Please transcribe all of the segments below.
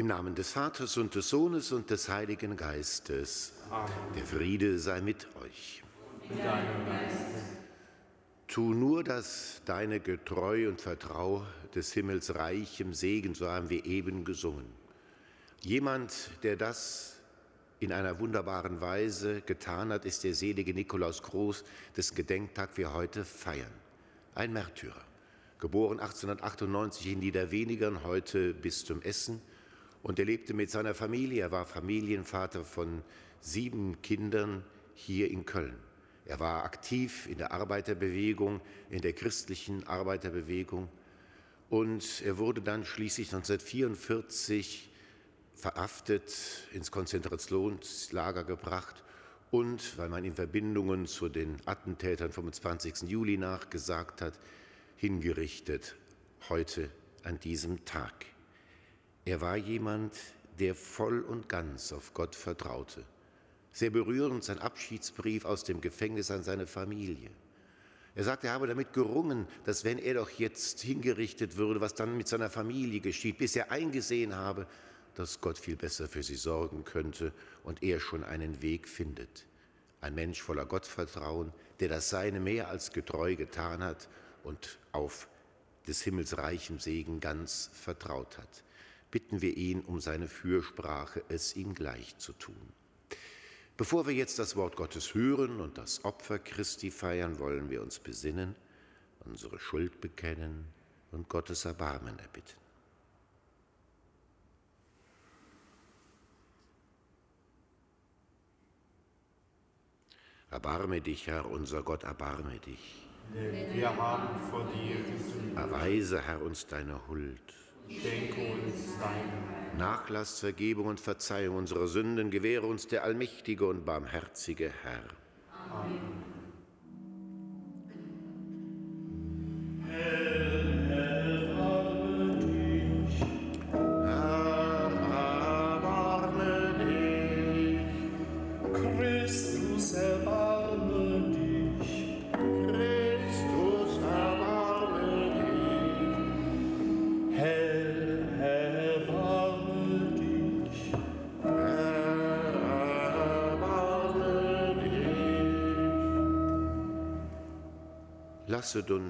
Im Namen des Vaters und des Sohnes und des Heiligen Geistes. Amen. Der Friede sei mit euch. Mit deinem Geist. Tu nur das deine Getreu und Vertrau des Himmels reichem Segen, so haben wir eben gesungen. Jemand, der das in einer wunderbaren Weise getan hat, ist der selige Nikolaus Groß, dessen Gedenktag wir heute feiern. Ein Märtyrer, geboren 1898 in Niederwenigern, heute bis zum Essen und er lebte mit seiner Familie. Er war Familienvater von sieben Kindern hier in Köln. Er war aktiv in der Arbeiterbewegung, in der christlichen Arbeiterbewegung. Und er wurde dann schließlich 1944 verhaftet, ins Konzentrationslager gebracht und, weil man ihm Verbindungen zu den Attentätern vom 20. Juli nachgesagt hat, hingerichtet, heute an diesem Tag. Er war jemand, der voll und ganz auf Gott vertraute. Sehr berührend sein Abschiedsbrief aus dem Gefängnis an seine Familie. Er sagte, er habe damit gerungen, dass wenn er doch jetzt hingerichtet würde, was dann mit seiner Familie geschieht, bis er eingesehen habe, dass Gott viel besser für sie sorgen könnte und er schon einen Weg findet. Ein Mensch voller Gottvertrauen, der das Seine mehr als getreu getan hat und auf des Himmels reichem Segen ganz vertraut hat bitten wir ihn um seine Fürsprache, es ihm gleich zu tun. Bevor wir jetzt das Wort Gottes hören und das Opfer Christi feiern, wollen wir uns besinnen, unsere Schuld bekennen und Gottes Erbarmen erbitten. Erbarme dich, Herr, unser Gott, erbarme dich. Denn wir haben vor dir gesündigt. Erweise, Herr, uns deine Huld Schenke uns deine Nachlass, Vergebung und Verzeihung unserer Sünden gewähre uns der allmächtige und barmherzige Herr. Amen.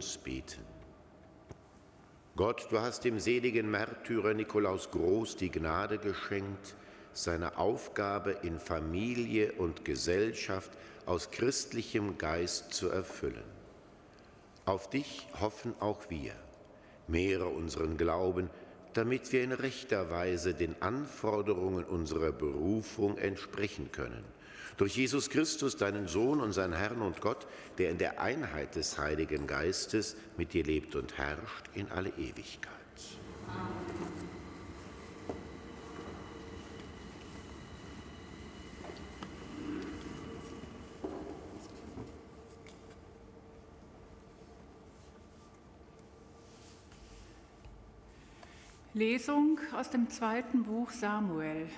Uns beten. Gott, du hast dem seligen Märtyrer Nikolaus Groß die Gnade geschenkt, seine Aufgabe in Familie und Gesellschaft aus christlichem Geist zu erfüllen. Auf dich hoffen auch wir. Mehre unseren Glauben, damit wir in rechter Weise den Anforderungen unserer Berufung entsprechen können durch Jesus Christus, deinen Sohn, unseren Herrn und Gott, der in der Einheit des Heiligen Geistes mit dir lebt und herrscht in alle Ewigkeit. Lesung aus dem zweiten Buch Samuel.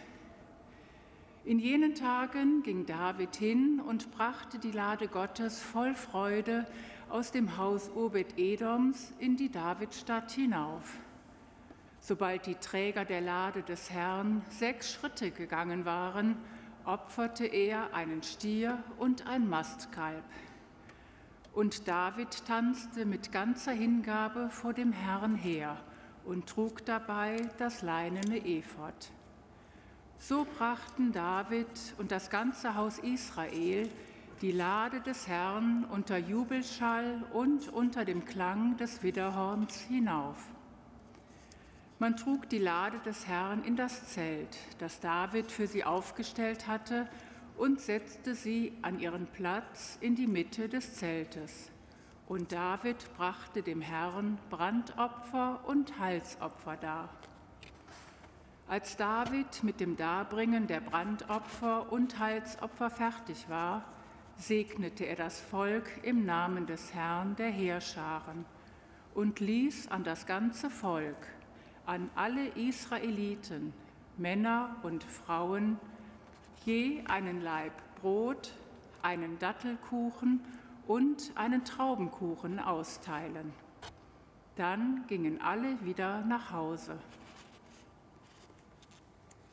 In jenen Tagen ging David hin und brachte die Lade Gottes voll Freude aus dem Haus Obed-Edoms in die Davidstadt hinauf. Sobald die Träger der Lade des Herrn sechs Schritte gegangen waren, opferte er einen Stier und ein Mastkalb. Und David tanzte mit ganzer Hingabe vor dem Herrn her und trug dabei das leinene Ephod. So brachten David und das ganze Haus Israel die Lade des Herrn unter Jubelschall und unter dem Klang des Widderhorns hinauf. Man trug die Lade des Herrn in das Zelt, das David für sie aufgestellt hatte, und setzte sie an ihren Platz in die Mitte des Zeltes. Und David brachte dem Herrn Brandopfer und Halsopfer dar. Als David mit dem Darbringen der Brandopfer und Heilsopfer fertig war, segnete er das Volk im Namen des Herrn der Heerscharen und ließ an das ganze Volk, an alle Israeliten, Männer und Frauen, je einen Laib Brot, einen Dattelkuchen und einen Traubenkuchen austeilen. Dann gingen alle wieder nach Hause.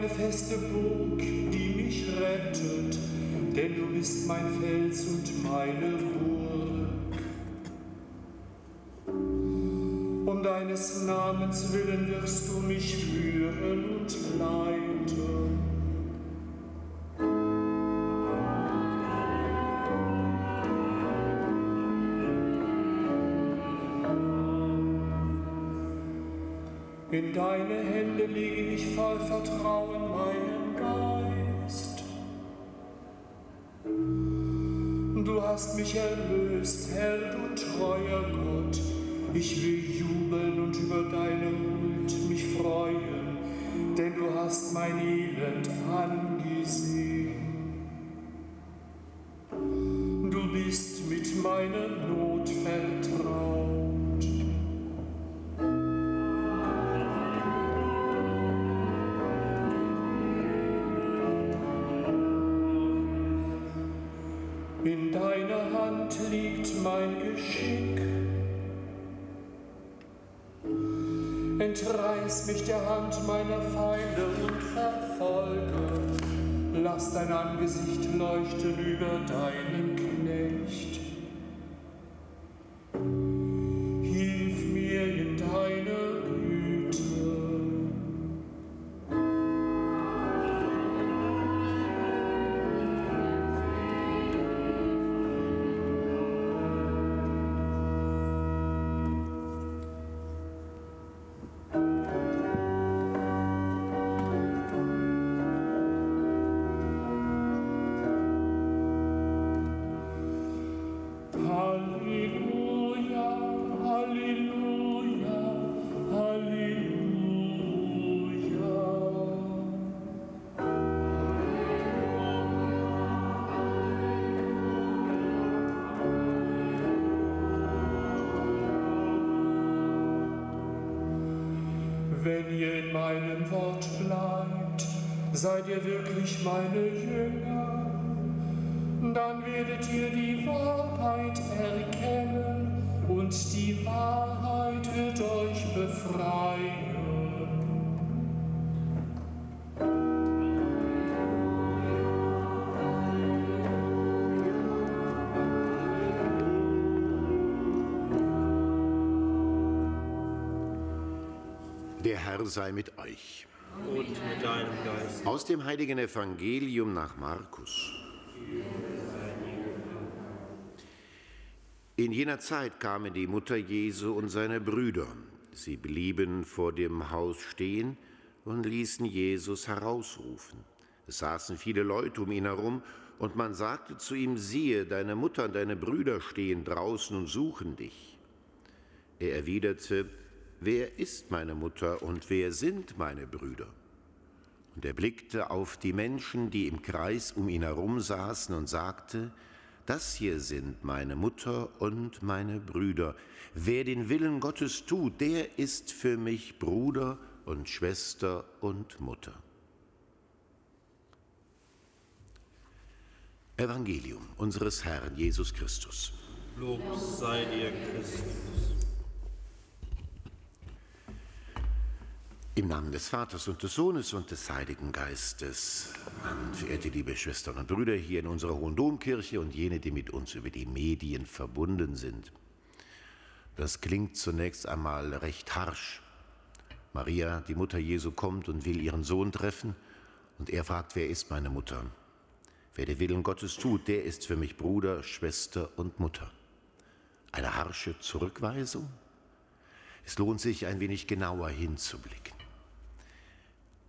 eine feste Burg, die mich rettet, denn du bist mein Fels und meine Burg. Um deines Namens willen wirst du mich führen und leiten. In deine Hände lege ich voll Vertrauen erlöst, Herr, du treuer Gott. Ich will jubeln und über deine Huld mich freuen, denn du hast mein Elend angesehen. Du bist mit meiner Not vertraut. Liegt mein Geschick. Entreiß mich der Hand meiner Feinde und verfolge. Lass dein Angesicht leuchten über deinen Ihr in meinem Wort bleibt, seid ihr wirklich meine Jünger. Dann werdet ihr die Wahrheit erkennen und die Wahrheit wird euch befreien. Herr sei mit euch. und mit deinem Geist. Aus dem heiligen Evangelium nach Markus. In jener Zeit kamen die Mutter Jesu und seine Brüder. Sie blieben vor dem Haus stehen und ließen Jesus herausrufen. Es saßen viele Leute um ihn herum, und man sagte zu ihm, siehe, deine Mutter und deine Brüder stehen draußen und suchen dich. Er erwiderte, wer ist meine Mutter und wer sind meine Brüder? Und er blickte auf die Menschen, die im Kreis um ihn herum saßen, und sagte, das hier sind meine Mutter und meine Brüder. Wer den Willen Gottes tut, der ist für mich Bruder und Schwester und Mutter. Evangelium unseres Herrn Jesus Christus. Lob sei dir, Christus. Im Namen des Vaters und des Sohnes und des Heiligen Geistes. Amen. Verehrte liebe Schwestern und Brüder hier in unserer Hohen Domkirche und jene, die mit uns über die Medien verbunden sind. Das klingt zunächst einmal recht harsch. Maria, die Mutter Jesu, kommt und will ihren Sohn treffen und er fragt, wer ist meine Mutter? Wer den Willen Gottes tut, der ist für mich Bruder, Schwester und Mutter. Eine harsche Zurückweisung? Es lohnt sich ein wenig genauer hinzublicken.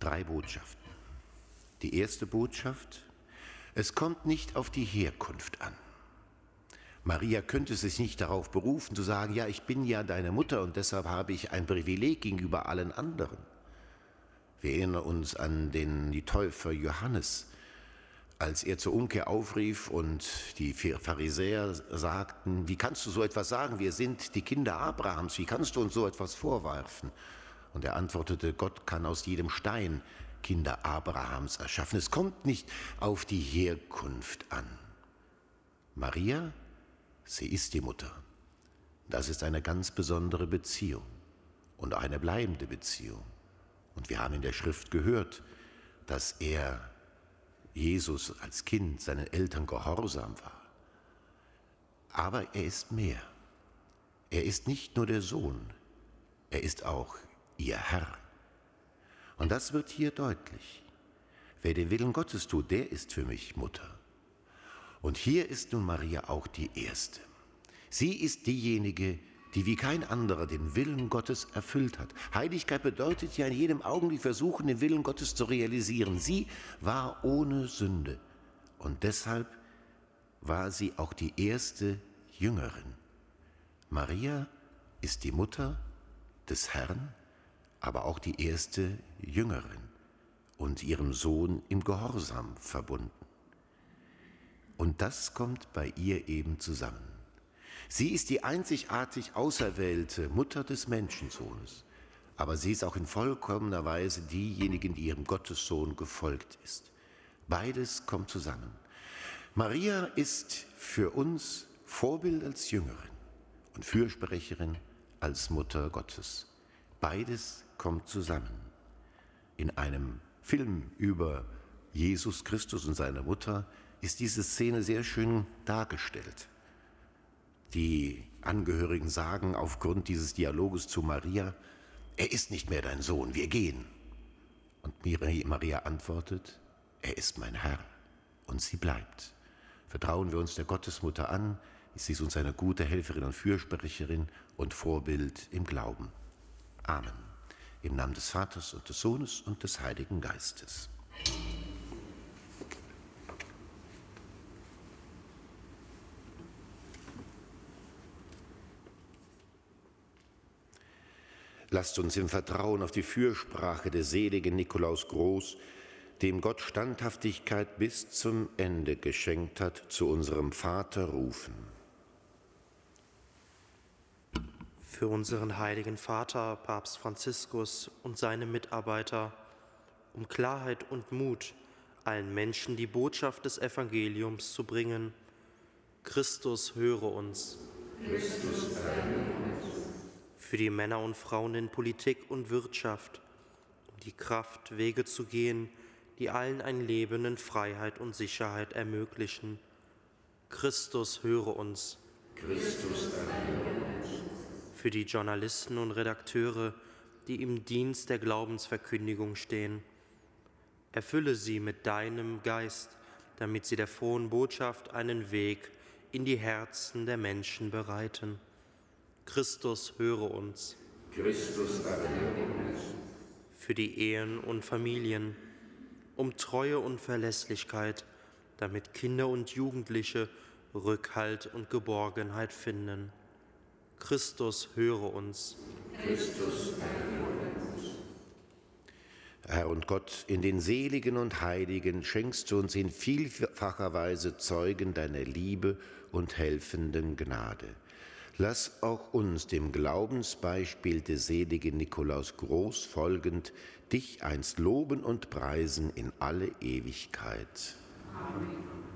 Drei Botschaften. Die erste Botschaft, es kommt nicht auf die Herkunft an. Maria könnte sich nicht darauf berufen zu sagen, ja, ich bin ja deine Mutter und deshalb habe ich ein Privileg gegenüber allen anderen. Wir erinnern uns an den die Täufer Johannes, als er zur Umkehr aufrief und die Pharisäer sagten, wie kannst du so etwas sagen, wir sind die Kinder Abrahams, wie kannst du uns so etwas vorwerfen? Und er antwortete, Gott kann aus jedem Stein Kinder Abrahams erschaffen. Es kommt nicht auf die Herkunft an. Maria Sie ist die Mutter. Das ist eine ganz besondere Beziehung und eine bleibende Beziehung. Und wir haben in der Schrift gehört, dass er Jesus als Kind seinen Eltern gehorsam war. Aber er ist mehr. Er ist nicht nur der Sohn, er ist auch ihr Herr. Und das wird hier deutlich. Wer den Willen Gottes tut, der ist für mich Mutter. Und hier ist nun Maria auch die Erste. Sie ist diejenige, die wie kein anderer den Willen Gottes erfüllt hat. Heiligkeit bedeutet ja in jedem Augenblick versuchen, den Willen Gottes zu realisieren. Sie war ohne Sünde und deshalb war sie auch die erste Jüngerin. Maria ist die Mutter des Herrn, aber auch die erste Jüngerin und ihrem Sohn im Gehorsam verbunden. Und das kommt bei ihr eben zusammen. Sie ist die einzigartig auserwählte Mutter des Menschensohnes, aber sie ist auch in vollkommener Weise diejenige, die ihrem Gottessohn gefolgt ist. Beides kommt zusammen. Maria ist für uns Vorbild als Jüngerin und Fürsprecherin als Mutter Gottes. Beides kommt zusammen. In einem Film über Jesus Christus und seine Mutter ist diese Szene sehr schön dargestellt. Die Angehörigen sagen aufgrund dieses Dialoges zu Maria, er ist nicht mehr dein Sohn, wir gehen. Und Maria antwortet, er ist mein Herr und sie bleibt. Vertrauen wir uns der Gottesmutter an, ist sie uns eine gute Helferin und Fürsprecherin und Vorbild im Glauben. Amen. Im Namen des Vaters und des Sohnes und des Heiligen Geistes. Lasst uns im Vertrauen auf die Fürsprache des seligen Nikolaus Groß, dem Gott Standhaftigkeit bis zum Ende geschenkt hat, zu unserem Vater rufen. Für unseren heiligen Vater, Papst Franziskus und seine Mitarbeiter, um Klarheit und Mut, allen Menschen die Botschaft des Evangeliums zu bringen. Christus höre uns. Christus für die Männer und Frauen in Politik und Wirtschaft, um die Kraft, Wege zu gehen, die allen ein Leben in Freiheit und Sicherheit ermöglichen. Christus höre uns. Christus uns. Für die Journalisten und Redakteure, die im Dienst der Glaubensverkündigung stehen. Erfülle sie mit deinem Geist, damit sie der frohen Botschaft einen Weg in die Herzen der Menschen bereiten. Christus, höre uns. Christus, erhöre uns. Für die Ehen und Familien, um Treue und Verlässlichkeit, damit Kinder und Jugendliche Rückhalt und Geborgenheit finden. Christus, höre uns. Christus, uns. Herr und Gott, in den Seligen und Heiligen schenkst du uns in vielfacher Weise Zeugen deiner Liebe und helfenden Gnade. Lass auch uns dem Glaubensbeispiel des seligen Nikolaus Groß folgend dich einst loben und preisen in alle Ewigkeit. Amen.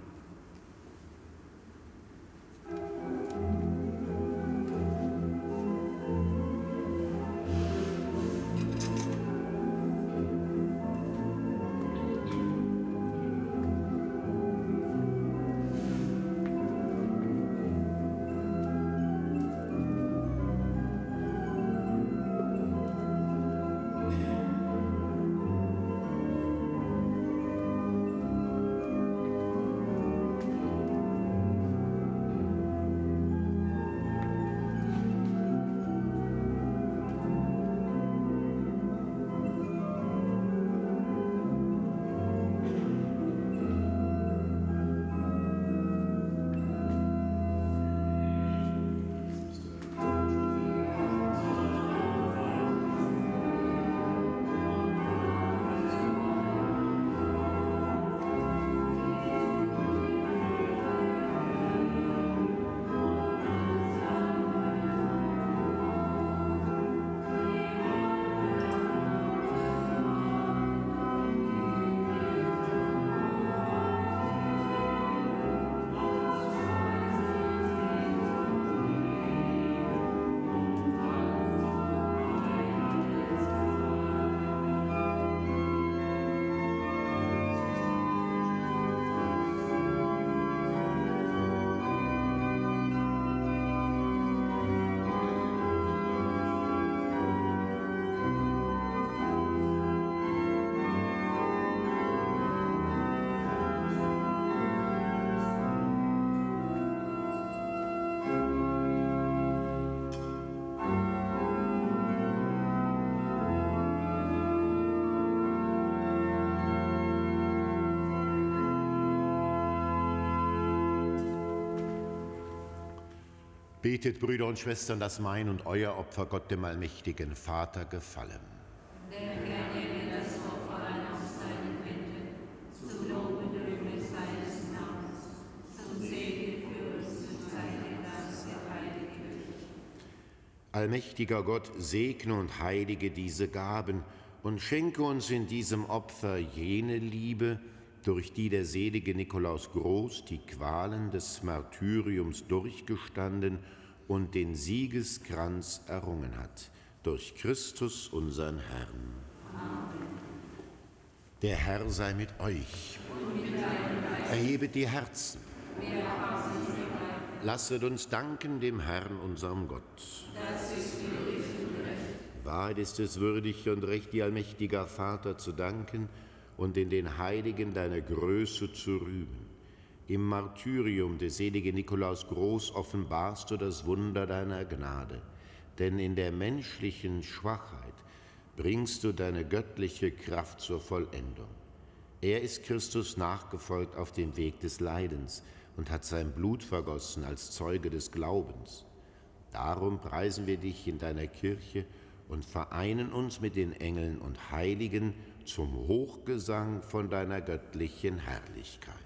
Betet, Brüder und Schwestern, dass mein und euer Opfer Gott dem allmächtigen Vater gefallen. Allmächtiger Gott, segne und heilige diese Gaben und schenke uns in diesem Opfer jene Liebe, durch die der selige Nikolaus Groß die Qualen des Martyriums durchgestanden und den Siegeskranz errungen hat. Durch Christus, unseren Herrn. Amen. Der Herr sei mit euch. Erhebet die Herzen. Lasset uns danken dem Herrn, unserem Gott. Das ist recht. Wahrheit ist es würdig und recht, dir allmächtiger Vater zu danken und in den Heiligen deiner Größe zu rühmen. Im Martyrium des seligen Nikolaus Groß offenbarst du das Wunder deiner Gnade, denn in der menschlichen Schwachheit bringst du deine göttliche Kraft zur Vollendung. Er ist Christus nachgefolgt auf dem Weg des Leidens, und hat sein Blut vergossen als Zeuge des Glaubens. Darum preisen wir dich in deiner Kirche und vereinen uns mit den Engeln und Heiligen zum Hochgesang von deiner göttlichen Herrlichkeit.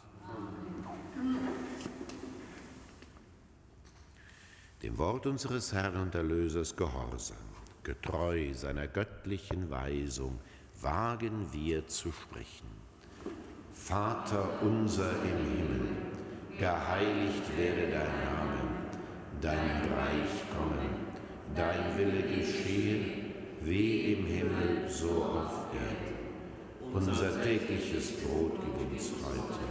Dem Wort unseres Herrn und Erlösers gehorsam, getreu seiner göttlichen Weisung, wagen wir zu sprechen. Vater unser im Himmel, geheiligt werde dein Name dein Reich komme, dein Wille geschehe, wie im Himmel, so auf Erden. Unser tägliches Brot gib uns heute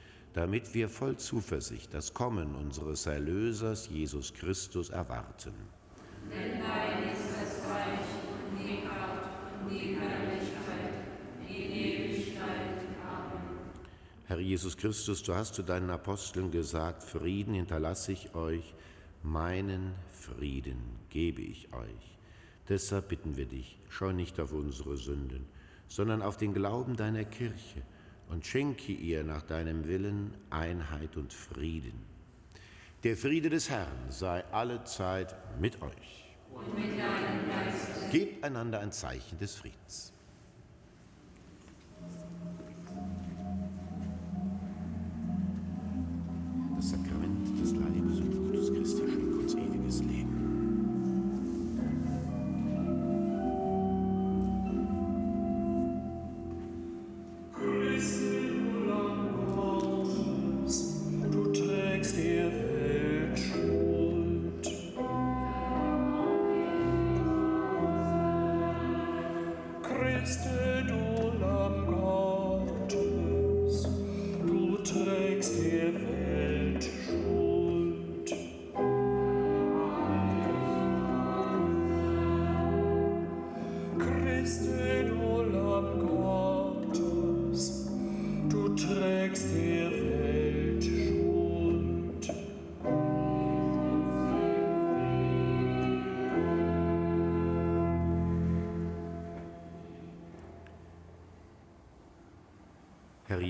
damit wir voll Zuversicht das Kommen unseres Erlösers Jesus Christus erwarten. Denn dein ist das Reich und die Kraft und die Herrlichkeit in Ewigkeit. Amen. Herr Jesus Christus, du hast zu deinen Aposteln gesagt, Frieden hinterlasse ich euch, meinen Frieden gebe ich euch. Deshalb bitten wir dich, schau nicht auf unsere Sünden, sondern auf den Glauben deiner Kirche und schenke ihr nach deinem Willen Einheit und Frieden. Der Friede des Herrn sei alle Zeit mit euch. Und mit deinem Geist. Gebt einander ein Zeichen des Friedens. Das Sakrament des Leibes und Blutes Christi schenkt uns ewiges Leben.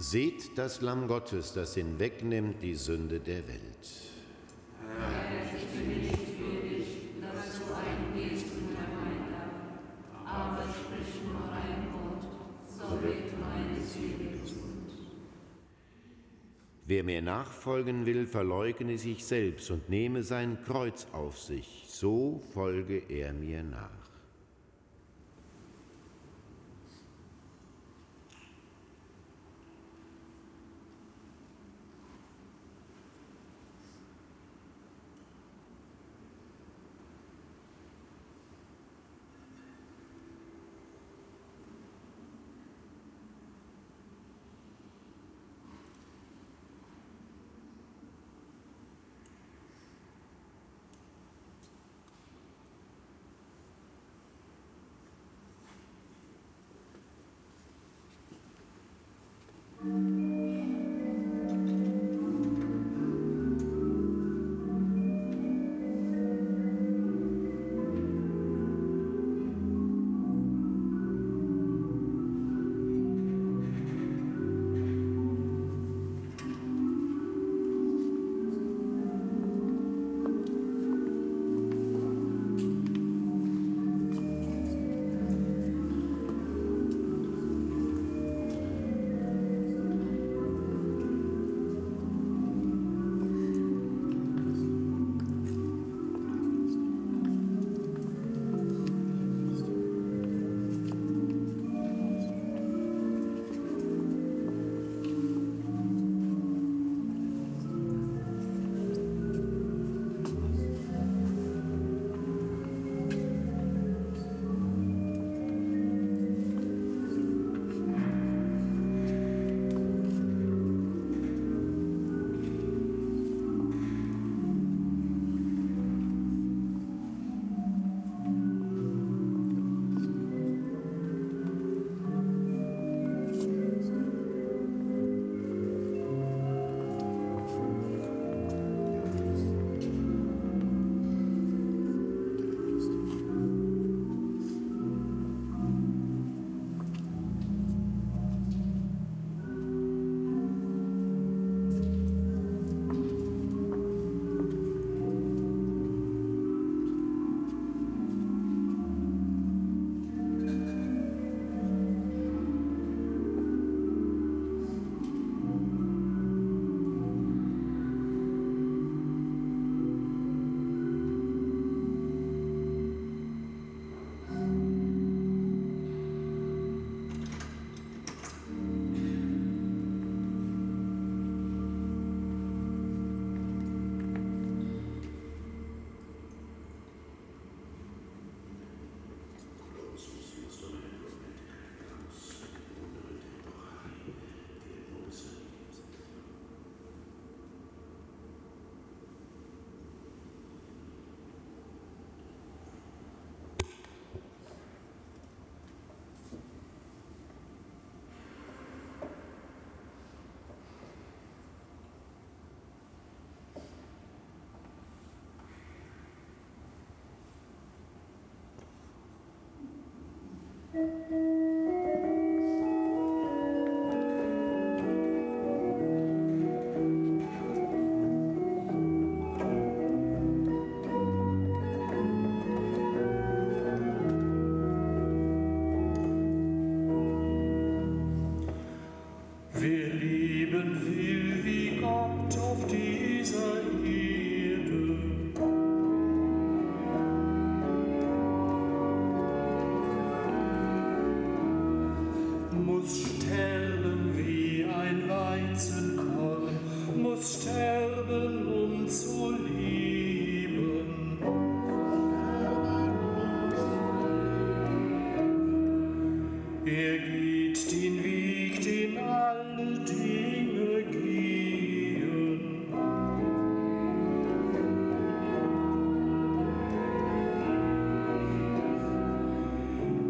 Seht das Lamm Gottes, das hinwegnimmt die Sünde der Welt. Wer mir nachfolgen will, verleugne sich selbst und nehme sein Kreuz auf sich, so folge er mir nach. Mm-hmm.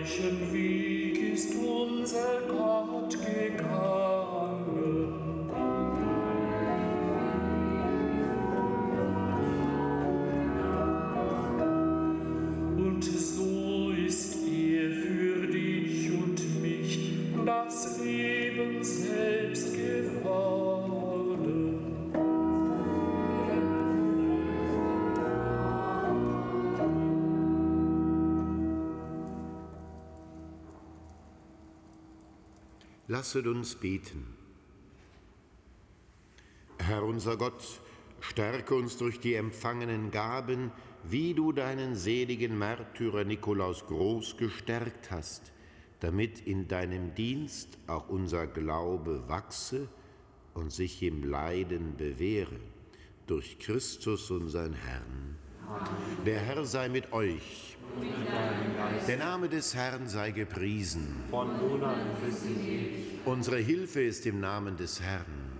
gleichen Weg ist unser Gott gegangen. Lasset uns beten. Herr unser Gott, stärke uns durch die empfangenen Gaben, wie du deinen seligen Märtyrer Nikolaus groß gestärkt hast, damit in deinem Dienst auch unser Glaube wachse und sich im Leiden bewähre. Durch Christus unseren Herrn. Der Herr sei mit euch. Der Name des Herrn sei gepriesen. Von nun an bis in. Unsere Hilfe ist im Namen des Herrn.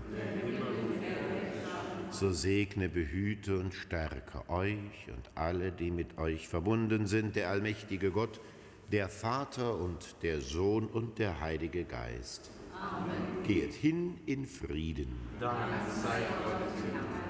So segne, behüte und stärke euch und alle, die mit euch verbunden sind, der allmächtige Gott, der Vater und der Sohn und der Heilige Geist. Amen. Geht hin in Frieden. Dank sei Gott.